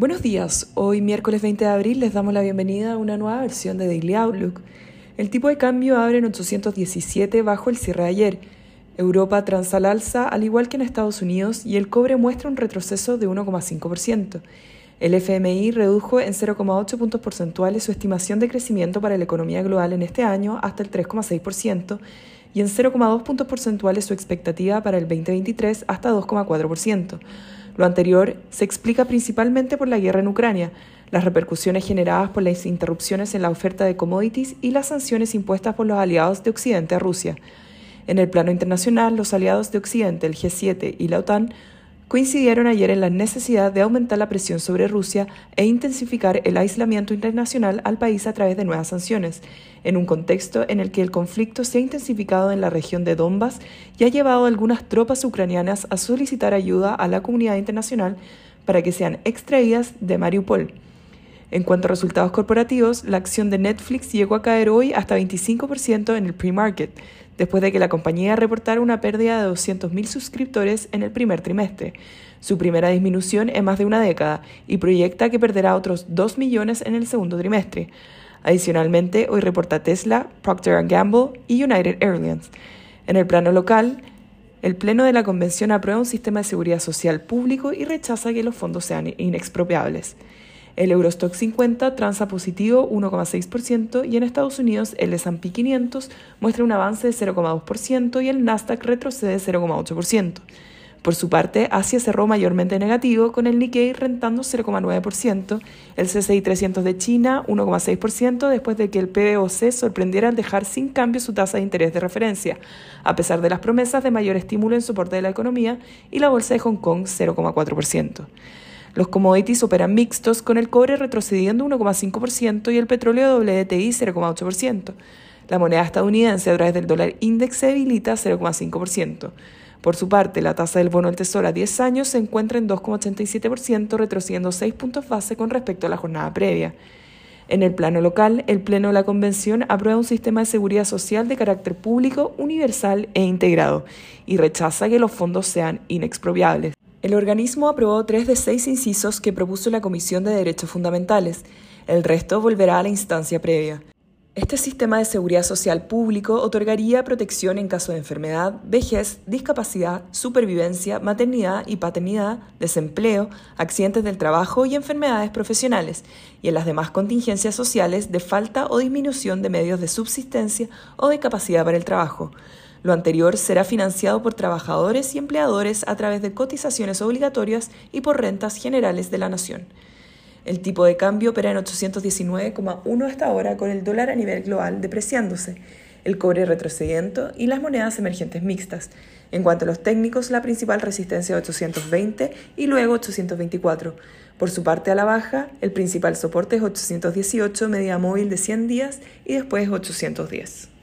Buenos días, hoy miércoles 20 de abril les damos la bienvenida a una nueva versión de Daily Outlook. El tipo de cambio abre en 817 bajo el cierre de ayer. Europa transa al alza al igual que en Estados Unidos y el cobre muestra un retroceso de 1,5%. El FMI redujo en 0,8 puntos porcentuales su estimación de crecimiento para la economía global en este año hasta el 3,6% y en 0,2 puntos porcentuales su expectativa para el 2023 hasta 2,4%. Lo anterior se explica principalmente por la guerra en Ucrania, las repercusiones generadas por las interrupciones en la oferta de commodities y las sanciones impuestas por los aliados de Occidente a Rusia. En el plano internacional, los aliados de Occidente, el G7 y la OTAN, coincidieron ayer en la necesidad de aumentar la presión sobre Rusia e intensificar el aislamiento internacional al país a través de nuevas sanciones, en un contexto en el que el conflicto se ha intensificado en la región de Donbass y ha llevado a algunas tropas ucranianas a solicitar ayuda a la comunidad internacional para que sean extraídas de Mariupol. En cuanto a resultados corporativos, la acción de Netflix llegó a caer hoy hasta 25% en el pre-market, después de que la compañía reportara una pérdida de 200.000 suscriptores en el primer trimestre, su primera disminución en más de una década, y proyecta que perderá otros 2 millones en el segundo trimestre. Adicionalmente, hoy reporta Tesla, Procter Gamble y United Airlines. En el plano local, el Pleno de la Convención aprueba un sistema de seguridad social público y rechaza que los fondos sean inexpropiables. El Eurostock 50 transa positivo 1,6% y en Estados Unidos el S&P 500 muestra un avance de 0,2% y el Nasdaq retrocede 0,8%. Por su parte, Asia cerró mayormente negativo, con el Nikkei rentando 0,9%, el CCI 300 de China 1,6%, después de que el PBOC sorprendiera al dejar sin cambio su tasa de interés de referencia, a pesar de las promesas de mayor estímulo en soporte de la economía, y la bolsa de Hong Kong 0,4%. Los commodities operan mixtos, con el cobre retrocediendo 1,5% y el petróleo WTI 0,8%. La moneda estadounidense a través del dólar index se debilita 0,5%. Por su parte, la tasa del bono del Tesoro a 10 años se encuentra en 2,87%, retrocediendo 6 puntos base con respecto a la jornada previa. En el plano local, el Pleno de la Convención aprueba un sistema de seguridad social de carácter público, universal e integrado y rechaza que los fondos sean inexpropiables. El organismo aprobó tres de seis incisos que propuso la Comisión de Derechos Fundamentales. El resto volverá a la instancia previa. Este sistema de seguridad social público otorgaría protección en caso de enfermedad, vejez, discapacidad, supervivencia, maternidad y paternidad, desempleo, accidentes del trabajo y enfermedades profesionales, y en las demás contingencias sociales de falta o disminución de medios de subsistencia o de capacidad para el trabajo. Lo anterior será financiado por trabajadores y empleadores a través de cotizaciones obligatorias y por rentas generales de la nación. El tipo de cambio opera en 819,1 hasta ahora con el dólar a nivel global depreciándose, el cobre retrocediendo y las monedas emergentes mixtas. En cuanto a los técnicos, la principal resistencia es 820 y luego 824. Por su parte a la baja, el principal soporte es 818, media móvil de 100 días y después 810.